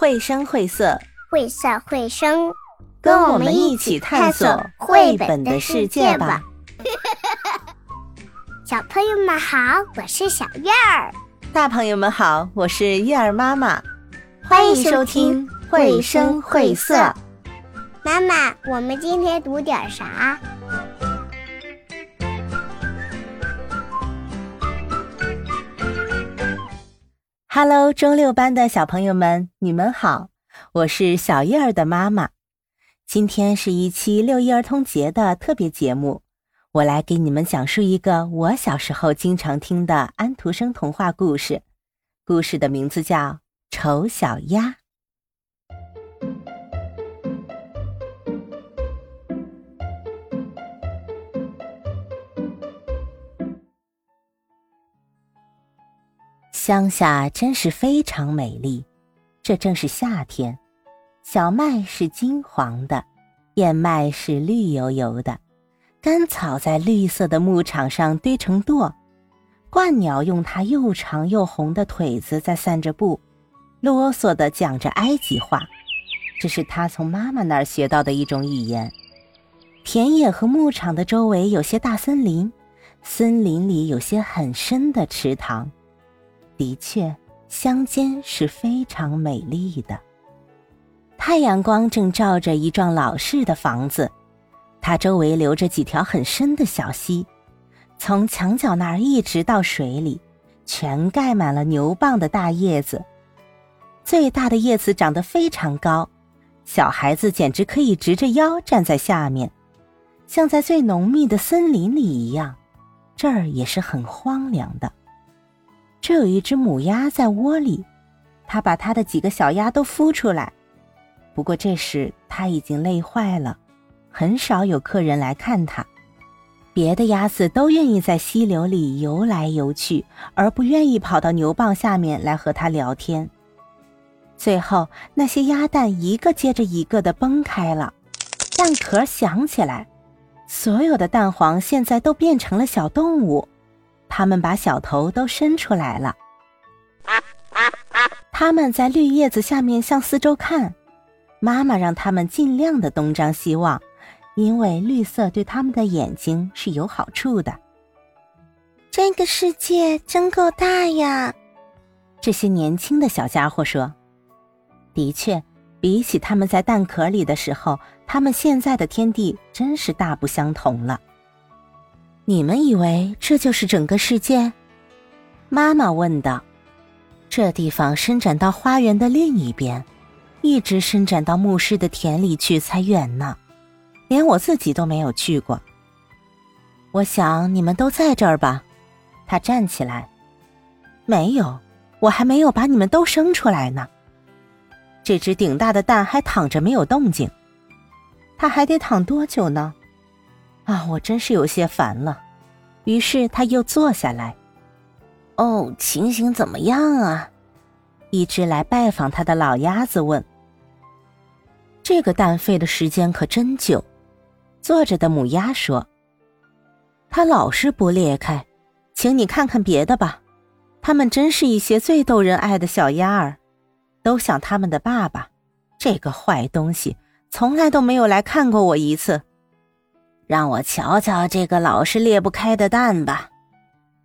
绘声绘色，绘色绘声，跟我们一起探索绘本的世界吧！小朋友们好，我是小月儿；大朋友们好，我是月儿妈妈。欢迎收听《绘声绘色》。妈妈，我们今天读点啥？Hello，中六班的小朋友们，你们好！我是小叶儿的妈妈。今天是一期六一儿童节的特别节目，我来给你们讲述一个我小时候经常听的安徒生童话故事。故事的名字叫《丑小鸭》。乡下真是非常美丽，这正是夏天，小麦是金黄的，燕麦是绿油油的，干草在绿色的牧场上堆成垛，鹳鸟用它又长又红的腿子在散着步，啰嗦的讲着埃及话，这是他从妈妈那儿学到的一种语言。田野和牧场的周围有些大森林，森林里有些很深的池塘。的确，乡间是非常美丽的。太阳光正照着一幢老式的房子，它周围流着几条很深的小溪，从墙角那儿一直到水里，全盖满了牛蒡的大叶子。最大的叶子长得非常高，小孩子简直可以直着腰站在下面，像在最浓密的森林里一样。这儿也是很荒凉的。这有一只母鸭在窝里，它把它的几个小鸭都孵出来。不过这时它已经累坏了，很少有客人来看它。别的鸭子都愿意在溪流里游来游去，而不愿意跑到牛蒡下面来和它聊天。最后，那些鸭蛋一个接着一个的崩开了，蛋壳响起来，所有的蛋黄现在都变成了小动物。他们把小头都伸出来了，他们在绿叶子下面向四周看。妈妈让他们尽量的东张西望，因为绿色对他们的眼睛是有好处的。这个世界真够大呀！这些年轻的小家伙说：“的确，比起他们在蛋壳里的时候，他们现在的天地真是大不相同了。”你们以为这就是整个世界？妈妈问道。这地方伸展到花园的另一边，一直伸展到牧师的田里去才远呢。连我自己都没有去过。我想你们都在这儿吧？他站起来。没有，我还没有把你们都生出来呢。这只顶大的蛋还躺着没有动静。它还得躺多久呢？啊，我真是有些烦了。于是他又坐下来。哦，情形怎么样啊？一只来拜访他的老鸭子问。这个蛋费的时间可真久。坐着的母鸭说：“它老是不裂开，请你看看别的吧。它们真是一些最逗人爱的小鸭儿，都像他们的爸爸。这个坏东西从来都没有来看过我一次。”让我瞧瞧这个老是裂不开的蛋吧，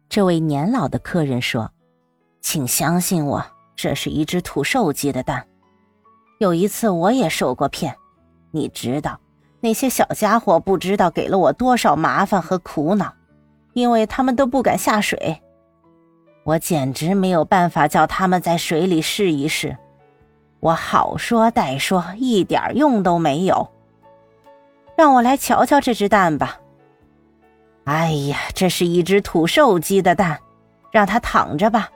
这位年老的客人说：“请相信我，这是一只土兽鸡的蛋。有一次我也受过骗，你知道，那些小家伙不知道给了我多少麻烦和苦恼，因为他们都不敢下水，我简直没有办法叫他们在水里试一试。我好说歹说，一点用都没有。”让我来瞧瞧这只蛋吧。哎呀，这是一只土兽鸡的蛋，让它躺着吧。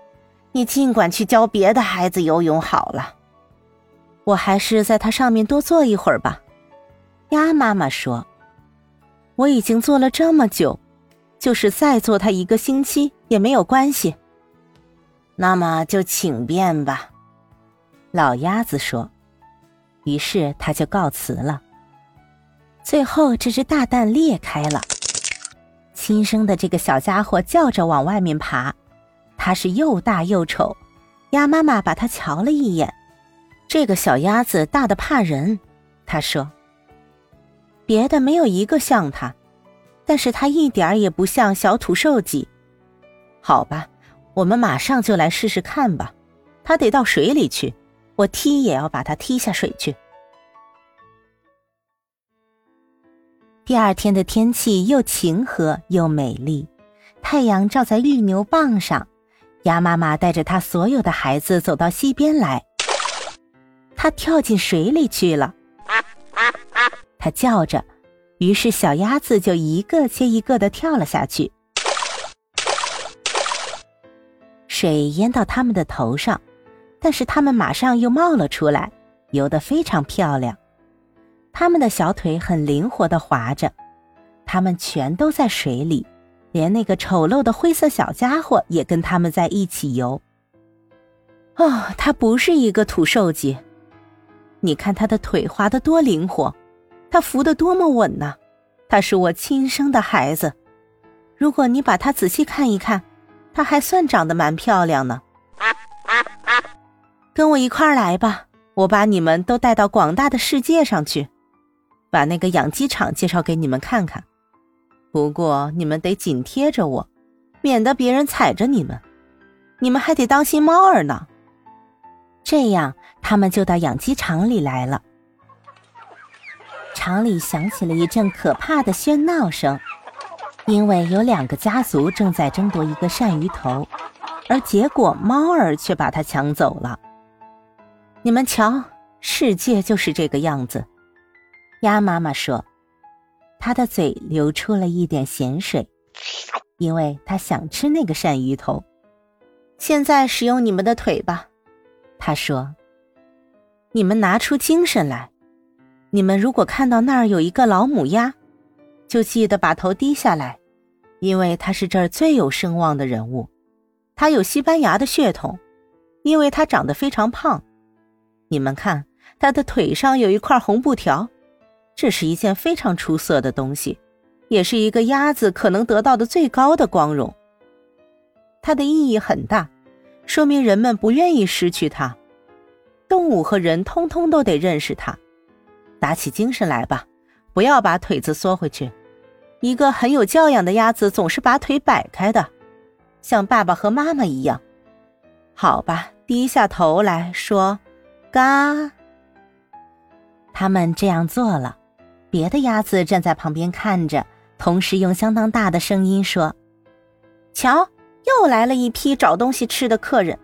你尽管去教别的孩子游泳好了。我还是在它上面多坐一会儿吧。鸭妈妈说：“我已经坐了这么久，就是再坐它一个星期也没有关系。”那么就请便吧。老鸭子说。于是他就告辞了。最后，这只大蛋裂开了，新生的这个小家伙叫着往外面爬，它是又大又丑。鸭妈妈把它瞧了一眼，这个小鸭子大的怕人，他说。别的没有一个像它，但是它一点儿也不像小土兽鸡。好吧，我们马上就来试试看吧。它得到水里去，我踢也要把它踢下水去。第二天的天气又晴和又美丽，太阳照在绿牛蒡上。鸭妈妈带着它所有的孩子走到溪边来，它跳进水里去了。它叫着，于是小鸭子就一个接一个的跳了下去，水淹到它们的头上，但是它们马上又冒了出来，游得非常漂亮。他们的小腿很灵活的划着，他们全都在水里，连那个丑陋的灰色小家伙也跟他们在一起游。哦，他不是一个土兽鸡，你看他的腿划得多灵活。他扶得多么稳呐！他是我亲生的孩子。如果你把他仔细看一看，他还算长得蛮漂亮呢。跟我一块儿来吧，我把你们都带到广大的世界上去，把那个养鸡场介绍给你们看看。不过你们得紧贴着我，免得别人踩着你们。你们还得当心猫儿呢。这样，他们就到养鸡场里来了。场里响起了一阵可怕的喧闹声，因为有两个家族正在争夺一个鳝鱼头，而结果猫儿却把它抢走了。你们瞧，世界就是这个样子。鸭妈妈说，它的嘴流出了一点咸水，因为它想吃那个鳝鱼头。现在使用你们的腿吧，他说。你们拿出精神来。你们如果看到那儿有一个老母鸭，就记得把头低下来，因为它是这儿最有声望的人物。它有西班牙的血统，因为它长得非常胖。你们看，它的腿上有一块红布条，这是一件非常出色的东西，也是一个鸭子可能得到的最高的光荣。它的意义很大，说明人们不愿意失去它。动物和人通通都得认识它。打起精神来吧，不要把腿子缩回去。一个很有教养的鸭子总是把腿摆开的，像爸爸和妈妈一样。好吧，低下头来说，嘎。他们这样做了，别的鸭子站在旁边看着，同时用相当大的声音说：“瞧，又来了一批找东西吃的客人，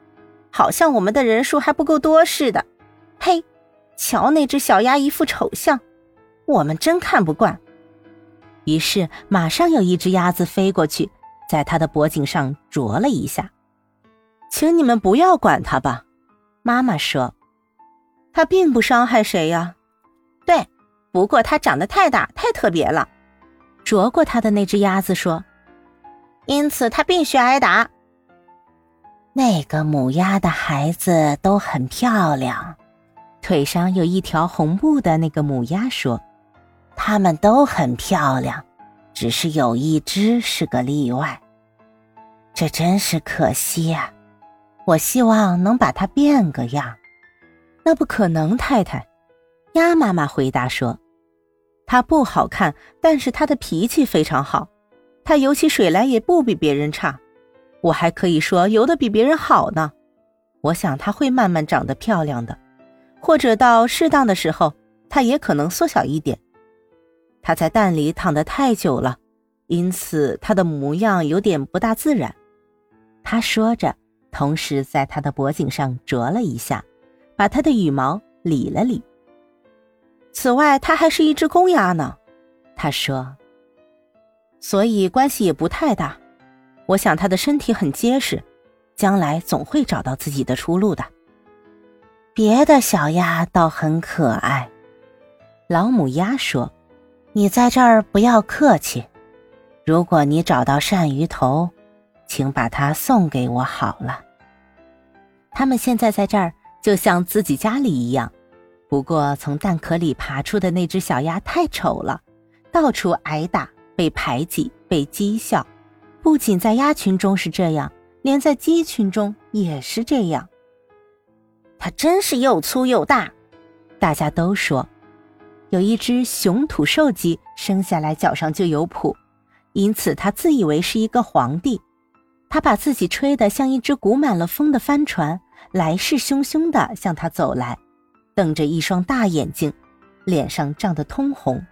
好像我们的人数还不够多似的。”嘿。瞧那只小鸭一副丑相，我们真看不惯。于是马上有一只鸭子飞过去，在它的脖颈上啄了一下。请你们不要管它吧，妈妈说，它并不伤害谁呀。不过它长得太大，太特别了。啄过它的那只鸭子说，因此它必须挨打。那个母鸭的孩子都很漂亮。腿上有一条红布的那个母鸭说：“它们都很漂亮，只是有一只是个例外。这真是可惜呀！我希望能把它变个样。”那不可能，太太。鸭妈妈回答说：“它不好看，但是它的脾气非常好。它游起水来也不比别人差。我还可以说游得比别人好呢。我想它会慢慢长得漂亮的。”或者到适当的时候，它也可能缩小一点。它在蛋里躺得太久了，因此它的模样有点不大自然。他说着，同时在它的脖颈上啄了一下，把它的羽毛理了理。此外，它还是一只公鸭呢，他说。所以关系也不太大。我想它的身体很结实，将来总会找到自己的出路的。别的小鸭倒很可爱，老母鸭说：“你在这儿不要客气。如果你找到鳝鱼头，请把它送给我好了。他们现在在这儿就像自己家里一样。不过从蛋壳里爬出的那只小鸭太丑了，到处挨打，被排挤，被讥笑。不仅在鸭群中是这样，连在鸡群中也是这样。”它真是又粗又大。大家都说，有一只雄土兽鸡生下来脚上就有蹼，因此他自以为是一个皇帝。他把自己吹得像一只鼓满了风的帆船，来势汹汹地向他走来，瞪着一双大眼睛，脸上涨得通红。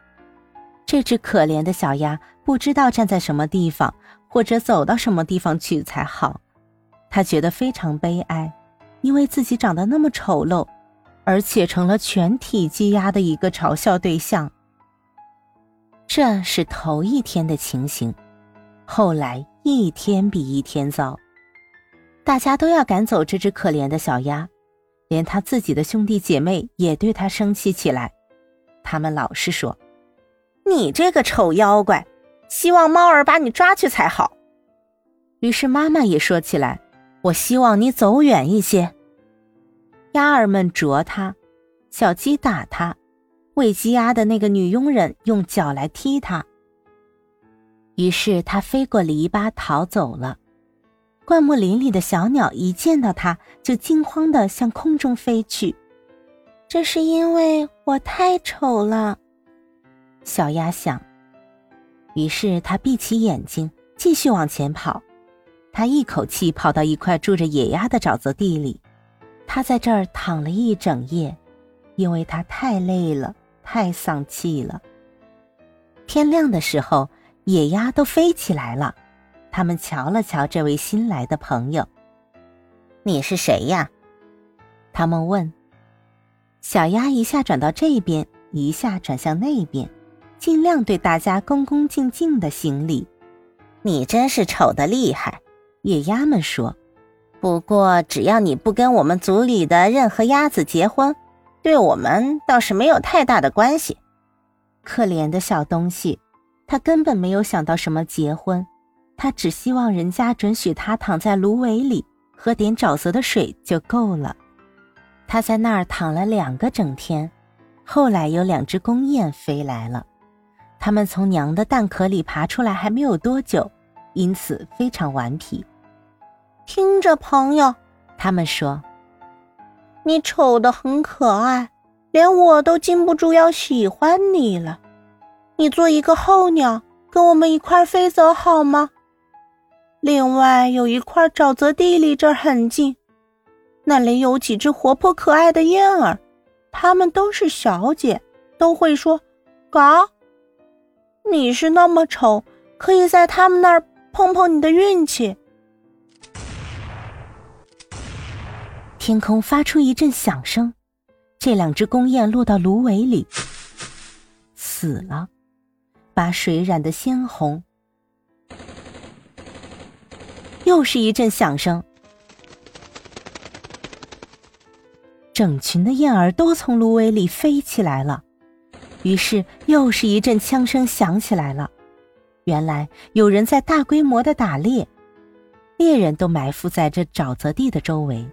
这只可怜的小鸭不知道站在什么地方，或者走到什么地方去才好。他觉得非常悲哀，因为自己长得那么丑陋，而且成了全体鸡鸭的一个嘲笑对象。这是头一天的情形，后来一天比一天糟，大家都要赶走这只可怜的小鸭，连他自己的兄弟姐妹也对他生气起来，他们老是说。你这个丑妖怪，希望猫儿把你抓去才好。于是妈妈也说起来：“我希望你走远一些。”鸭儿们啄它，小鸡打它，喂鸡鸭的那个女佣人用脚来踢它。于是它飞过篱笆逃走了。灌木林里的小鸟一见到它，就惊慌地向空中飞去。这是因为我太丑了。小鸭想，于是它闭起眼睛，继续往前跑。它一口气跑到一块住着野鸭的沼泽地里，它在这儿躺了一整夜，因为它太累了，太丧气了。天亮的时候，野鸭都飞起来了。他们瞧了瞧这位新来的朋友：“你是谁呀？”他们问。小鸭一下转到这边，一下转向那边。尽量对大家恭恭敬敬的行礼。你真是丑的厉害，野鸭们说。不过只要你不跟我们族里的任何鸭子结婚，对我们倒是没有太大的关系。可怜的小东西，他根本没有想到什么结婚，他只希望人家准许他躺在芦苇里喝点沼泽的水就够了。他在那儿躺了两个整天，后来有两只公雁飞来了。它们从娘的蛋壳里爬出来还没有多久，因此非常顽皮。听着，朋友，他们说：“你丑的很可爱，连我都禁不住要喜欢你了。你做一个候鸟，跟我们一块飞走好吗？另外有一块沼泽地离这儿很近，那里有几只活泼可爱的燕儿，它们都是小姐，都会说‘嘎’。”你是那么丑，可以在他们那儿碰碰你的运气。天空发出一阵响声，这两只公雁落到芦苇里，死了，把水染得鲜红。又是一阵响声，整群的燕儿都从芦苇里飞起来了。于是又是一阵枪声响起来了，原来有人在大规模的打猎，猎人都埋伏在这沼泽地的周围，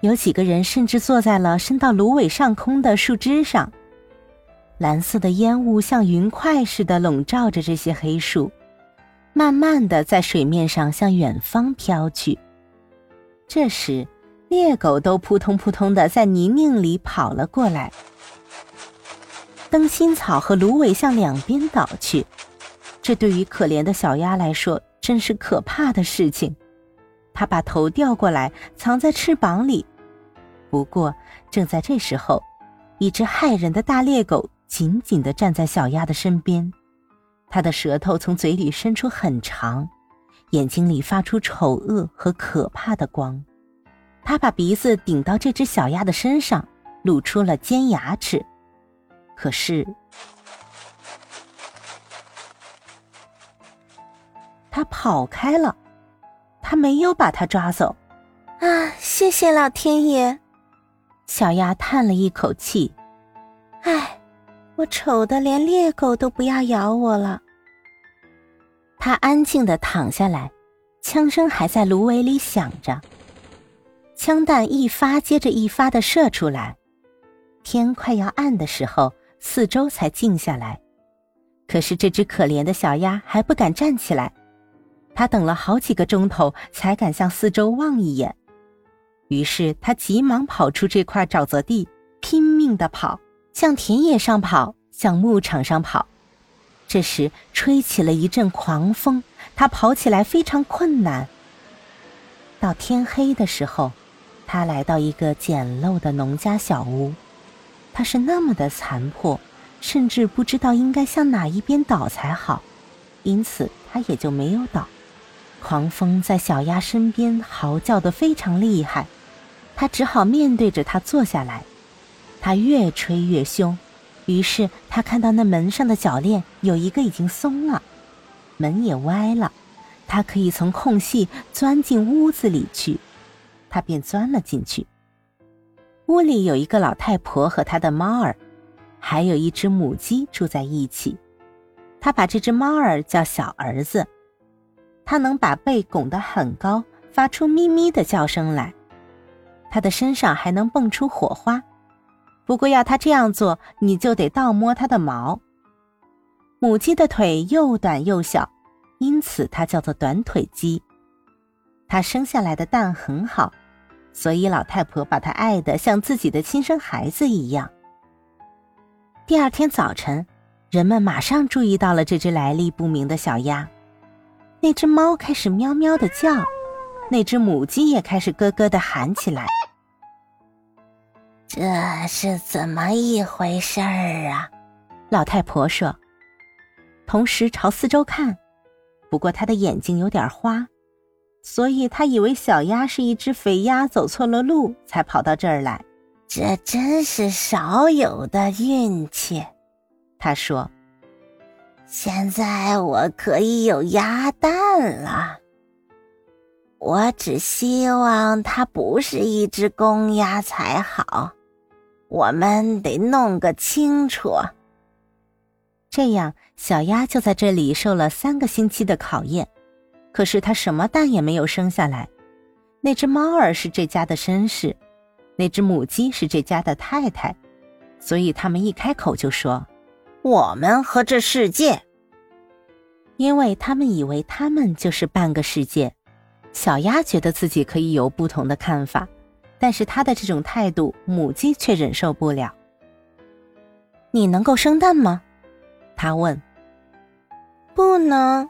有几个人甚至坐在了伸到芦苇上空的树枝上。蓝色的烟雾像云块似的笼罩着这些黑树，慢慢的在水面上向远方飘去。这时，猎狗都扑通扑通的在泥泞里跑了过来。灯芯草和芦苇向两边倒去，这对于可怜的小鸭来说真是可怕的事情。它把头掉过来，藏在翅膀里。不过，正在这时候，一只害人的大猎狗紧紧地站在小鸭的身边，它的舌头从嘴里伸出很长，眼睛里发出丑恶和可怕的光。他把鼻子顶到这只小鸭的身上，露出了尖牙齿。可是，他跑开了，他没有把他抓走。啊，谢谢老天爷！小鸭叹了一口气。唉，我丑的连猎狗都不要咬我了。他安静的躺下来，枪声还在芦苇里响着，枪弹一发接着一发的射出来。天快要暗的时候。四周才静下来，可是这只可怜的小鸭还不敢站起来。它等了好几个钟头，才敢向四周望一眼。于是他急忙跑出这块沼泽地，拼命的跑，向田野上跑，向牧场上跑。这时吹起了一阵狂风，他跑起来非常困难。到天黑的时候，他来到一个简陋的农家小屋，它是那么的残破，甚至不知道应该向哪一边倒才好，因此他也就没有倒。狂风在小鸭身边嚎叫得非常厉害，他只好面对着它坐下来。它越吹越凶。于是他看到那门上的铰链有一个已经松了，门也歪了，他可以从空隙钻进屋子里去，他便钻了进去。屋里有一个老太婆和她的猫儿，还有一只母鸡住在一起。他把这只猫儿叫小儿子，它能把背拱得很高，发出咪咪的叫声来，它的身上还能蹦出火花。不过要它这样做，你就得倒摸它的毛。母鸡的腿又短又小，因此它叫做短腿鸡。它生下来的蛋很好，所以老太婆把它爱得像自己的亲生孩子一样。第二天早晨，人们马上注意到了这只来历不明的小鸭。那只猫开始喵喵的叫，那只母鸡也开始咯咯的喊起来。这是怎么一回事儿啊？老太婆说，同时朝四周看。不过她的眼睛有点花，所以她以为小鸭是一只肥鸭走错了路，才跑到这儿来。这真是少有的运气，她说。现在我可以有鸭蛋了。我只希望它不是一只公鸭才好。我们得弄个清楚。这样，小鸭就在这里受了三个星期的考验，可是它什么蛋也没有生下来。那只猫儿是这家的绅士，那只母鸡是这家的太太，所以他们一开口就说：“我们和这世界。”因为他们以为他们就是半个世界。小鸭觉得自己可以有不同的看法。但是他的这种态度，母鸡却忍受不了。你能够生蛋吗？他问。不能。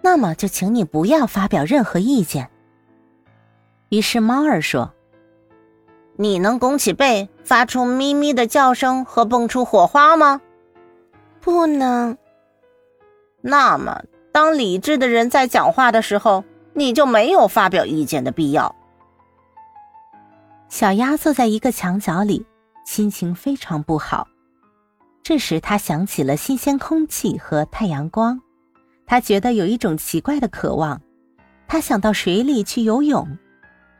那么就请你不要发表任何意见。于是猫儿说：“你能拱起背，发出咪咪的叫声和蹦出火花吗？”不能。那么，当理智的人在讲话的时候，你就没有发表意见的必要。小鸭坐在一个墙角里，心情非常不好。这时，他想起了新鲜空气和太阳光，他觉得有一种奇怪的渴望。他想到水里去游泳。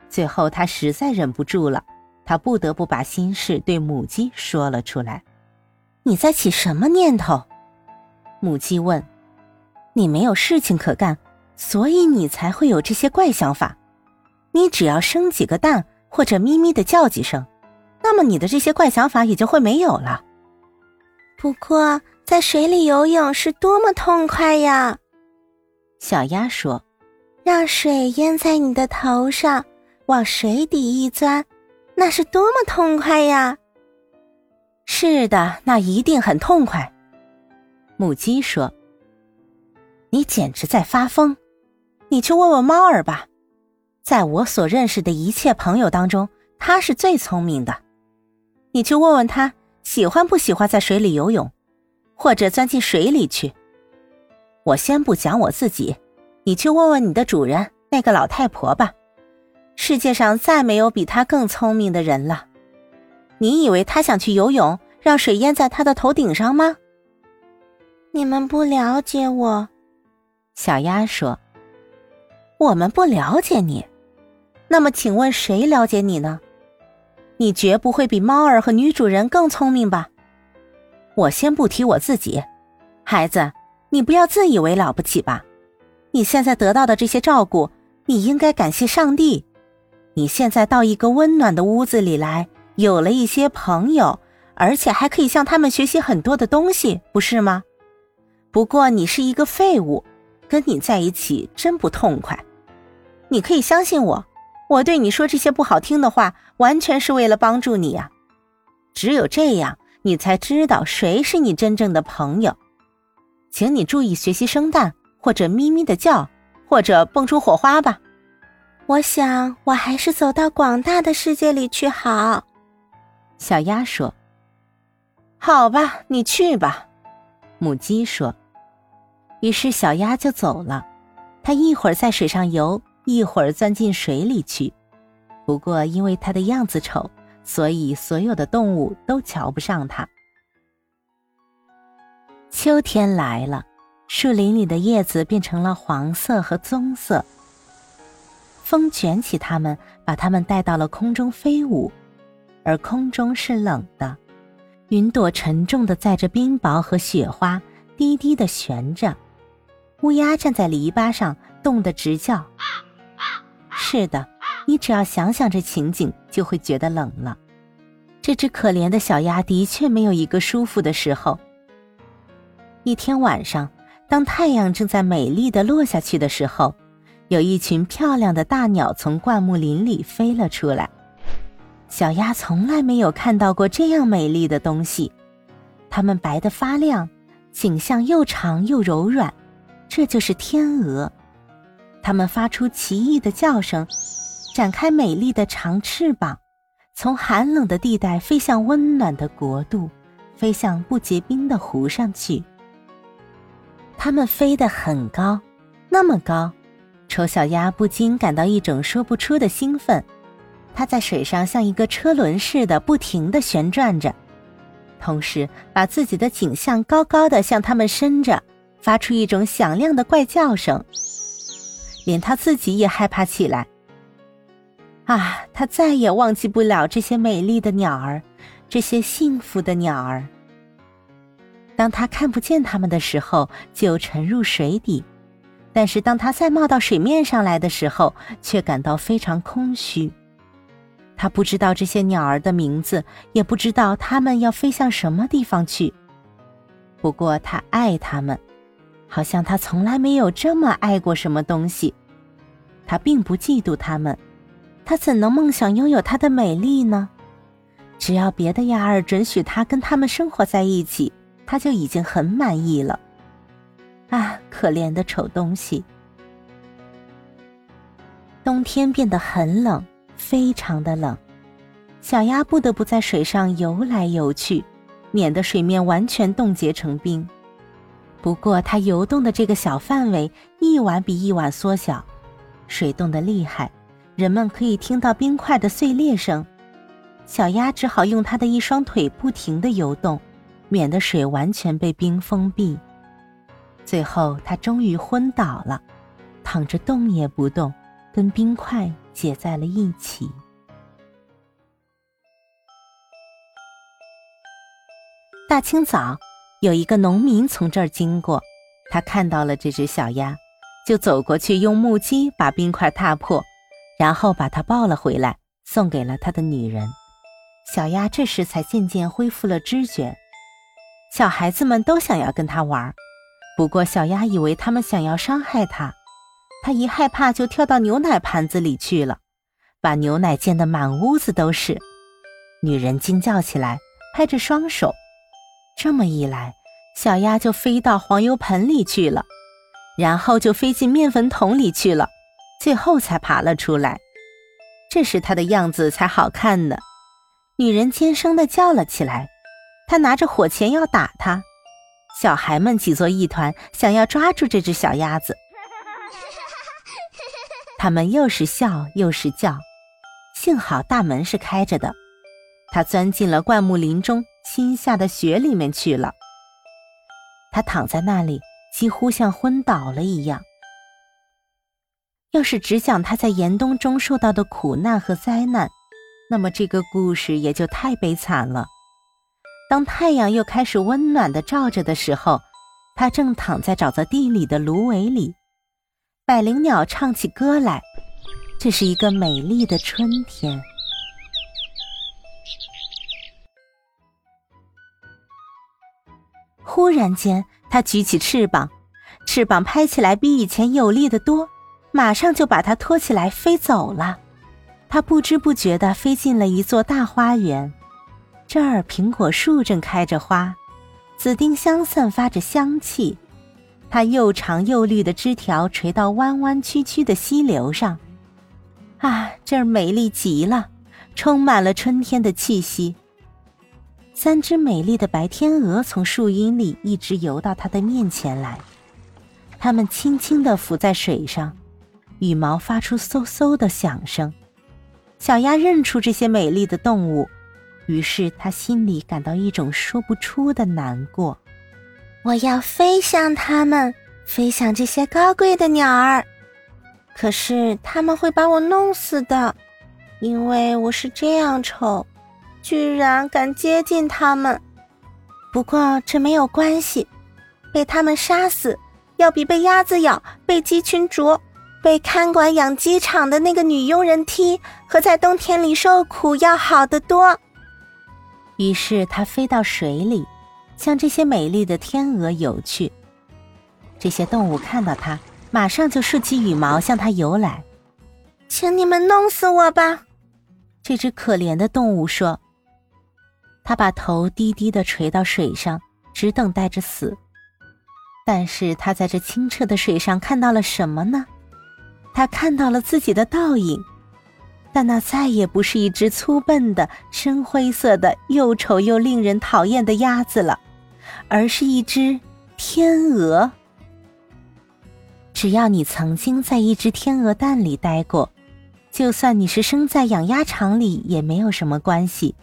最后，他实在忍不住了，他不得不把心事对母鸡说了出来。“你在起什么念头？”母鸡问。“你没有事情可干，所以你才会有这些怪想法。你只要生几个蛋。”或者咪咪的叫几声，那么你的这些怪想法也就会没有了。不过在水里游泳是多么痛快呀！小鸭说：“让水淹在你的头上，往水底一钻，那是多么痛快呀！”是的，那一定很痛快。母鸡说：“你简直在发疯！你去问问猫儿吧。”在我所认识的一切朋友当中，他是最聪明的。你去问问他喜欢不喜欢在水里游泳，或者钻进水里去。我先不讲我自己，你去问问你的主人那个老太婆吧。世界上再没有比她更聪明的人了。你以为她想去游泳，让水淹在她的头顶上吗？你们不了解我，小鸭说。我们不了解你。那么，请问谁了解你呢？你绝不会比猫儿和女主人更聪明吧？我先不提我自己，孩子，你不要自以为了不起吧？你现在得到的这些照顾，你应该感谢上帝。你现在到一个温暖的屋子里来，有了一些朋友，而且还可以向他们学习很多的东西，不是吗？不过你是一个废物，跟你在一起真不痛快。你可以相信我。我对你说这些不好听的话，完全是为了帮助你呀。只有这样，你才知道谁是你真正的朋友。请你注意学习生蛋，或者咪咪的叫，或者蹦出火花吧。我想，我还是走到广大的世界里去好。小鸭说：“好吧，你去吧。”母鸡说。于是小鸭就走了。它一会儿在水上游，一会儿钻进水里去。不过，因为它的样子丑，所以所有的动物都瞧不上它。秋天来了，树林里的叶子变成了黄色和棕色。风卷起它们，把它们带到了空中飞舞。而空中是冷的，云朵沉重的载着冰雹和雪花，低低的悬着。乌鸦站在篱笆上，冻得直叫。是的，你只要想想这情景，就会觉得冷了。这只可怜的小鸭的确没有一个舒服的时候。一天晚上，当太阳正在美丽的落下去的时候，有一群漂亮的大鸟从灌木林里飞了出来。小鸭从来没有看到过这样美丽的东西，它们白得发亮，颈项又长又柔软，这就是天鹅。它们发出奇异的叫声，展开美丽的长翅膀，从寒冷的地带飞向温暖的国度，飞向不结冰的湖上去。它们飞得很高，那么高，丑小鸭不禁感到一种说不出的兴奋。它在水上像一个车轮似的不停地旋转着，同时把自己的颈项高高的向它们伸着，发出一种响亮的怪叫声。连它自己也害怕起来。啊，它再也忘记不了这些美丽的鸟儿，这些幸福的鸟儿。当它看不见它们的时候，就沉入水底；但是当它再冒到水面上来的时候，却感到非常空虚。他不知道这些鸟儿的名字，也不知道它们要飞向什么地方去。不过他爱它们，好像他从来没有这么爱过什么东西。他并不嫉妒它们，他怎能梦想拥有它的美丽呢？只要别的鸭儿准许他跟它们生活在一起，他就已经很满意了。啊，可怜的丑东西！冬天变得很冷。非常的冷，小鸭不得不在水上游来游去，免得水面完全冻结成冰。不过，它游动的这个小范围一晚比一晚缩小，水冻得厉害，人们可以听到冰块的碎裂声。小鸭只好用它的一双腿不停地游动，免得水完全被冰封闭。最后，它终于昏倒了，躺着动也不动，跟冰块。结在了一起。大清早，有一个农民从这儿经过，他看到了这只小鸭，就走过去用木屐把冰块踏破，然后把它抱了回来，送给了他的女人。小鸭这时才渐渐恢复了知觉。小孩子们都想要跟它玩，不过小鸭以为他们想要伤害它。他一害怕，就跳到牛奶盘子里去了，把牛奶溅得满屋子都是。女人惊叫起来，拍着双手。这么一来，小鸭就飞到黄油盆里去了，然后就飞进面粉桶里去了，最后才爬了出来。这时它的样子才好看呢。女人尖声的叫了起来，她拿着火钳要打它。小孩们挤作一团，想要抓住这只小鸭子。他们又是笑又是叫，幸好大门是开着的。他钻进了灌木林中新下的雪里面去了。他躺在那里，几乎像昏倒了一样。要是只讲他在严冬中受到的苦难和灾难，那么这个故事也就太悲惨了。当太阳又开始温暖的照着的时候，他正躺在沼泽地里的芦苇里。百灵鸟唱起歌来，这是一个美丽的春天。忽然间，它举起翅膀，翅膀拍起来比以前有力的多，马上就把它拖起来飞走了。他不知不觉地飞进了一座大花园，这儿苹果树正开着花，紫丁香散发着香气，它又长又绿的枝条垂到弯弯曲曲的溪流上，啊，这儿美丽极了，充满了春天的气息。三只美丽的白天鹅从树荫里一直游到它的面前来，它们轻轻地浮在水上，羽毛发出嗖嗖的响声。小鸭认出这些美丽的动物，于是它心里感到一种说不出的难过。我要飞向它们，飞向这些高贵的鸟儿，可是他们会把我弄死的，因为我是这样丑。居然敢接近他们，不过这没有关系。被他们杀死，要比被鸭子咬、被鸡群啄、被看管养鸡场的那个女佣人踢和在冬天里受苦要好得多。于是它飞到水里，向这些美丽的天鹅游去。这些动物看到它，马上就竖起羽毛向它游来。请你们弄死我吧！这只可怜的动物说。他把头低低的垂到水上，只等待着死。但是他在这清澈的水上看到了什么呢？他看到了自己的倒影，但那再也不是一只粗笨的、深灰色的、又丑又令人讨厌的鸭子了，而是一只天鹅。只要你曾经在一只天鹅蛋里待过，就算你是生在养鸭场里，也没有什么关系。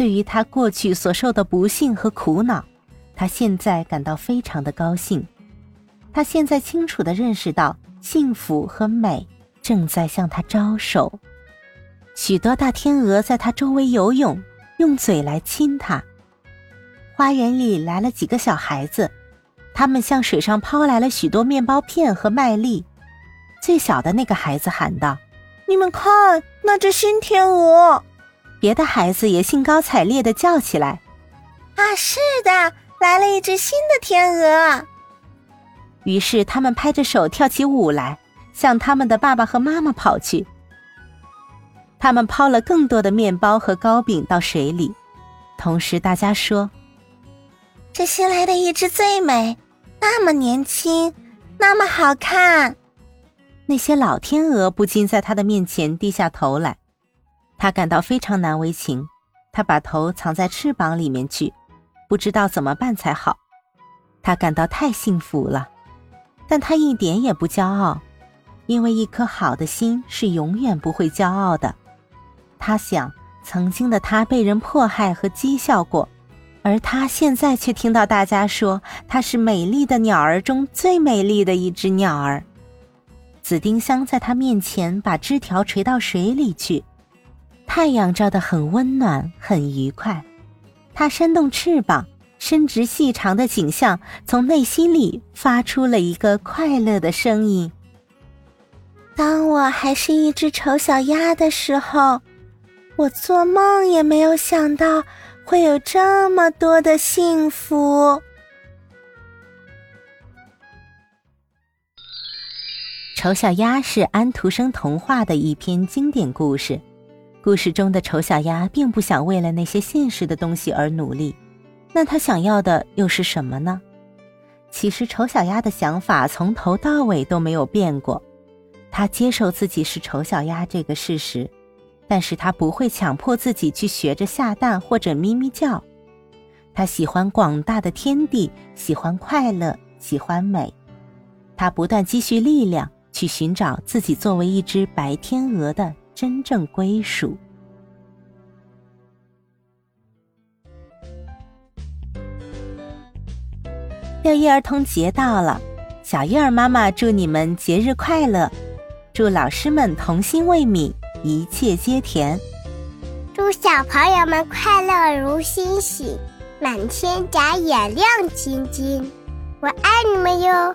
对于他过去所受的不幸和苦恼，他现在感到非常的高兴。他现在清楚的认识到，幸福和美正在向他招手。许多大天鹅在他周围游泳，用嘴来亲他。花园里来了几个小孩子，他们向水上抛来了许多面包片和麦粒。最小的那个孩子喊道：“你们看，那只新天鹅！”别的孩子也兴高采烈的叫起来：“啊，是的，来了一只新的天鹅！”于是他们拍着手跳起舞来，向他们的爸爸和妈妈跑去。他们抛了更多的面包和糕饼到水里，同时大家说：“这新来的一只最美，那么年轻，那么好看。”那些老天鹅不禁在他的面前低下头来。他感到非常难为情，他把头藏在翅膀里面去，不知道怎么办才好。他感到太幸福了，但他一点也不骄傲，因为一颗好的心是永远不会骄傲的。他想，曾经的他被人迫害和讥笑过，而他现在却听到大家说他是美丽的鸟儿中最美丽的一只鸟儿。紫丁香在他面前把枝条垂到水里去。太阳照得很温暖，很愉快。它扇动翅膀，伸直细长的颈项，从内心里发出了一个快乐的声音。当我还是一只丑小鸭的时候，我做梦也没有想到会有这么多的幸福。丑小鸭是安徒生童话的一篇经典故事。故事中的丑小鸭并不想为了那些现实的东西而努力，那它想要的又是什么呢？其实丑小鸭的想法从头到尾都没有变过，它接受自己是丑小鸭这个事实，但是它不会强迫自己去学着下蛋或者咪咪叫。它喜欢广大的天地，喜欢快乐，喜欢美。它不断积蓄力量，去寻找自己作为一只白天鹅的。真正归属。六一儿童节到了，小月儿妈妈祝你们节日快乐，祝老师们童心未泯，一切皆甜，祝小朋友们快乐如星星，满天眨眼亮晶晶。我爱你们哟！